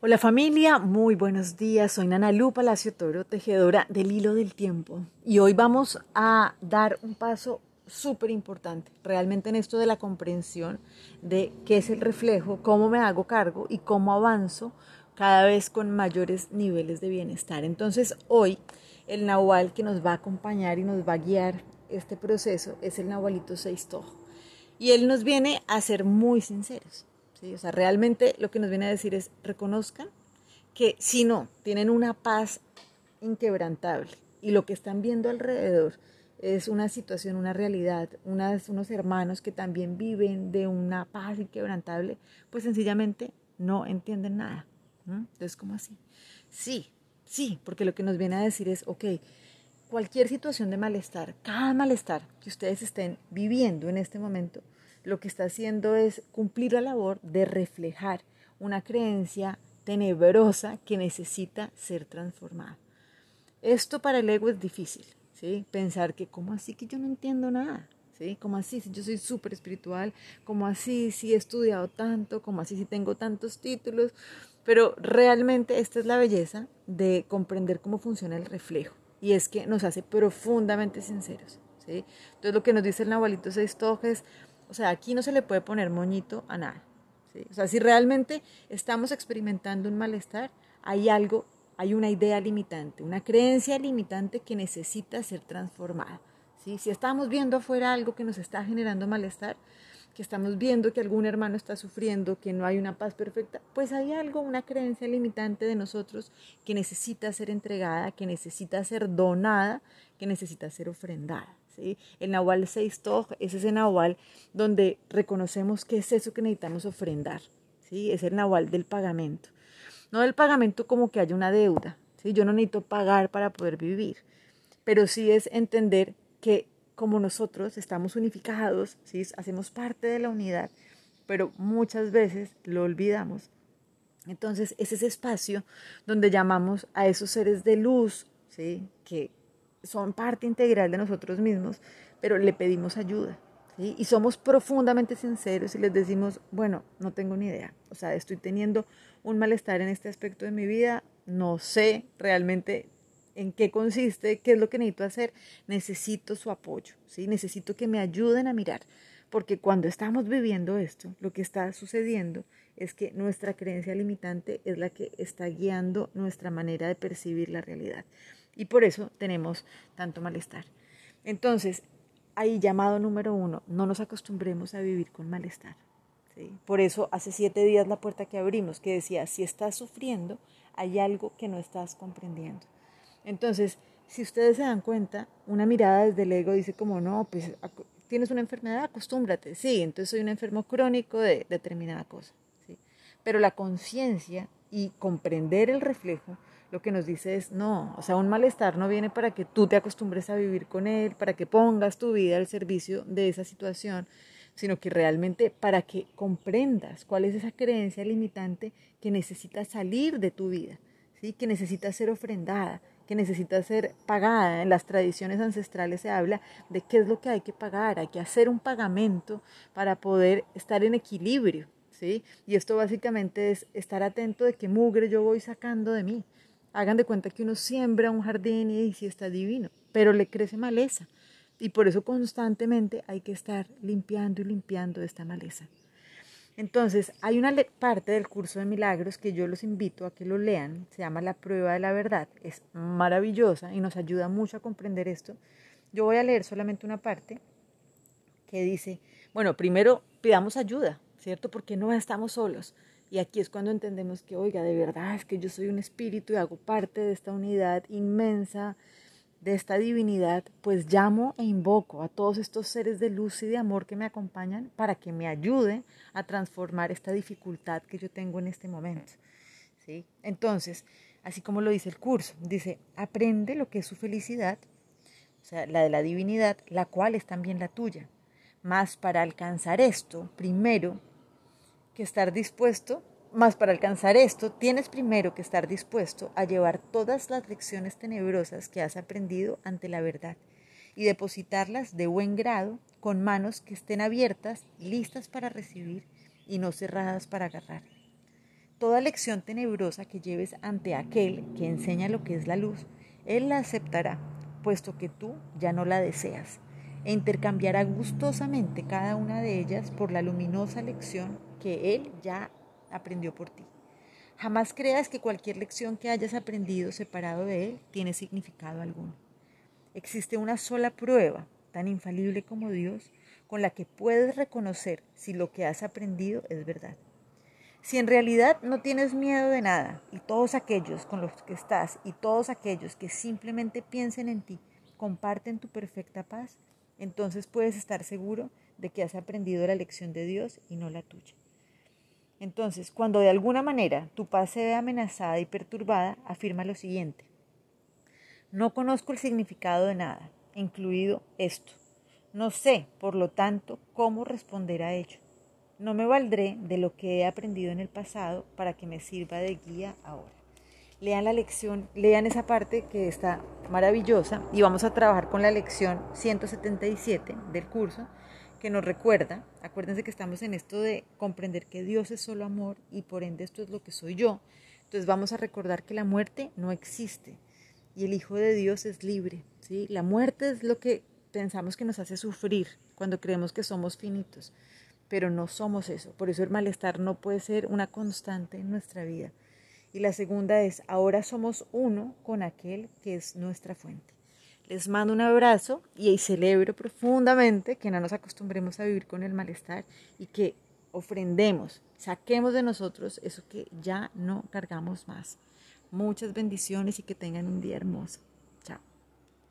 Hola familia, muy buenos días. Soy Nana Lu Palacio Toro, tejedora del hilo del tiempo. Y hoy vamos a dar un paso súper importante, realmente en esto de la comprensión de qué es el reflejo, cómo me hago cargo y cómo avanzo cada vez con mayores niveles de bienestar. Entonces hoy el Nahual que nos va a acompañar y nos va a guiar este proceso es el Nahualito Seistojo. Y él nos viene a ser muy sinceros. O sea, realmente lo que nos viene a decir es reconozcan que si no, tienen una paz inquebrantable y lo que están viendo alrededor es una situación, una realidad, unos hermanos que también viven de una paz inquebrantable, pues sencillamente no entienden nada. Entonces, ¿cómo así? Sí, sí, porque lo que nos viene a decir es, ok, cualquier situación de malestar, cada malestar que ustedes estén viviendo en este momento, lo que está haciendo es cumplir la labor de reflejar una creencia tenebrosa que necesita ser transformada. Esto para el ego es difícil, ¿sí? Pensar que, ¿cómo así que yo no entiendo nada? ¿Sí? ¿Cómo así si yo soy súper espiritual? ¿Cómo así si he estudiado tanto? ¿Cómo así si tengo tantos títulos? Pero realmente esta es la belleza de comprender cómo funciona el reflejo. Y es que nos hace profundamente sinceros. ¿sí? Entonces lo que nos dice el Nahualito Seis Tojes o sea, aquí no se le puede poner moñito a nada. O sea, si realmente estamos experimentando un malestar, hay algo, hay una idea limitante, una creencia limitante que necesita ser transformada. ¿sí? Si estamos viendo afuera algo que nos está generando malestar, que estamos viendo que algún hermano está sufriendo, que no hay una paz perfecta, pues hay algo, una creencia limitante de nosotros que necesita ser entregada, que necesita ser donada, que necesita ser ofrendada. El Nahual Seistoj es ese Nahual donde reconocemos que es eso que necesitamos ofrendar, ¿sí? Es el Nahual del pagamento. No del pagamento como que haya una deuda, ¿sí? Yo no necesito pagar para poder vivir, pero sí es entender que como nosotros estamos unificados, ¿sí? Hacemos parte de la unidad, pero muchas veces lo olvidamos. Entonces, es ese espacio donde llamamos a esos seres de luz, ¿sí? que son parte integral de nosotros mismos, pero le pedimos ayuda. Y somos profundamente sinceros y les decimos, bueno, no tengo ni idea. O sea, estoy teniendo un malestar en este aspecto de mi vida, no sé realmente en qué consiste, qué es lo que necesito hacer, necesito su apoyo, ¿sí? necesito que me ayuden a mirar, porque cuando estamos viviendo esto, lo que está sucediendo es que nuestra creencia limitante es la que está guiando nuestra manera de percibir la realidad. Y por eso tenemos tanto malestar. Entonces, ahí llamado número uno, no nos acostumbremos a vivir con malestar. Por eso hace siete días la puerta que abrimos, que decía, si estás sufriendo, hay algo que no estás comprendiendo. Entonces, si ustedes se dan cuenta, una mirada desde el ego dice como, no, pues tienes una enfermedad, acostúmbrate. Sí, entonces soy un enfermo crónico de determinada cosa. ¿sí? Pero la conciencia y comprender el reflejo lo que nos dice es no, o sea, un malestar no viene para que tú te acostumbres a vivir con él, para que pongas tu vida al servicio de esa situación, sino que realmente para que comprendas cuál es esa creencia limitante que necesita salir de tu vida, ¿sí? que necesita ser ofrendada, que necesita ser pagada. En las tradiciones ancestrales se habla de qué es lo que hay que pagar, hay que hacer un pagamento para poder estar en equilibrio. ¿sí? Y esto básicamente es estar atento de qué mugre yo voy sacando de mí. Hagan de cuenta que uno siembra un jardín y sí está divino, pero le crece maleza. Y por eso constantemente hay que estar limpiando y limpiando esta maleza. Entonces, hay una parte del curso de milagros que yo los invito a que lo lean, se llama La prueba de la verdad, es maravillosa y nos ayuda mucho a comprender esto. Yo voy a leer solamente una parte que dice, bueno, primero pidamos ayuda, ¿cierto? Porque no estamos solos. Y aquí es cuando entendemos que, oiga, de verdad es que yo soy un espíritu y hago parte de esta unidad inmensa, de esta divinidad, pues llamo e invoco a todos estos seres de luz y de amor que me acompañan para que me ayuden a transformar esta dificultad que yo tengo en este momento. ¿sí? Entonces, así como lo dice el curso, dice, aprende lo que es su felicidad, o sea, la de la divinidad, la cual es también la tuya. Mas para alcanzar esto, primero que estar dispuesto, más para alcanzar esto, tienes primero que estar dispuesto a llevar todas las lecciones tenebrosas que has aprendido ante la verdad y depositarlas de buen grado con manos que estén abiertas, listas para recibir y no cerradas para agarrar. Toda lección tenebrosa que lleves ante aquel que enseña lo que es la luz, él la aceptará, puesto que tú ya no la deseas, e intercambiará gustosamente cada una de ellas por la luminosa lección que él ya aprendió por ti. Jamás creas que cualquier lección que hayas aprendido separado de él tiene significado alguno. Existe una sola prueba, tan infalible como Dios, con la que puedes reconocer si lo que has aprendido es verdad. Si en realidad no tienes miedo de nada y todos aquellos con los que estás y todos aquellos que simplemente piensen en ti comparten tu perfecta paz, entonces puedes estar seguro de que has aprendido la lección de Dios y no la tuya. Entonces, cuando de alguna manera tu paz se ve amenazada y perturbada, afirma lo siguiente. No conozco el significado de nada, incluido esto. No sé, por lo tanto, cómo responder a ello. No me valdré de lo que he aprendido en el pasado para que me sirva de guía ahora. Lean la lección, lean esa parte que está maravillosa y vamos a trabajar con la lección 177 del curso que nos recuerda, acuérdense que estamos en esto de comprender que Dios es solo amor y por ende esto es lo que soy yo. Entonces vamos a recordar que la muerte no existe y el Hijo de Dios es libre. ¿sí? La muerte es lo que pensamos que nos hace sufrir cuando creemos que somos finitos pero no somos eso. Por eso el malestar no puede ser una constante en nuestra vida. Y la segunda es, ahora somos uno con aquel que es nuestra fuente. Les mando un abrazo y celebro profundamente que no nos acostumbremos a vivir con el malestar y que ofrendemos, saquemos de nosotros eso que ya no cargamos más. Muchas bendiciones y que tengan un día hermoso.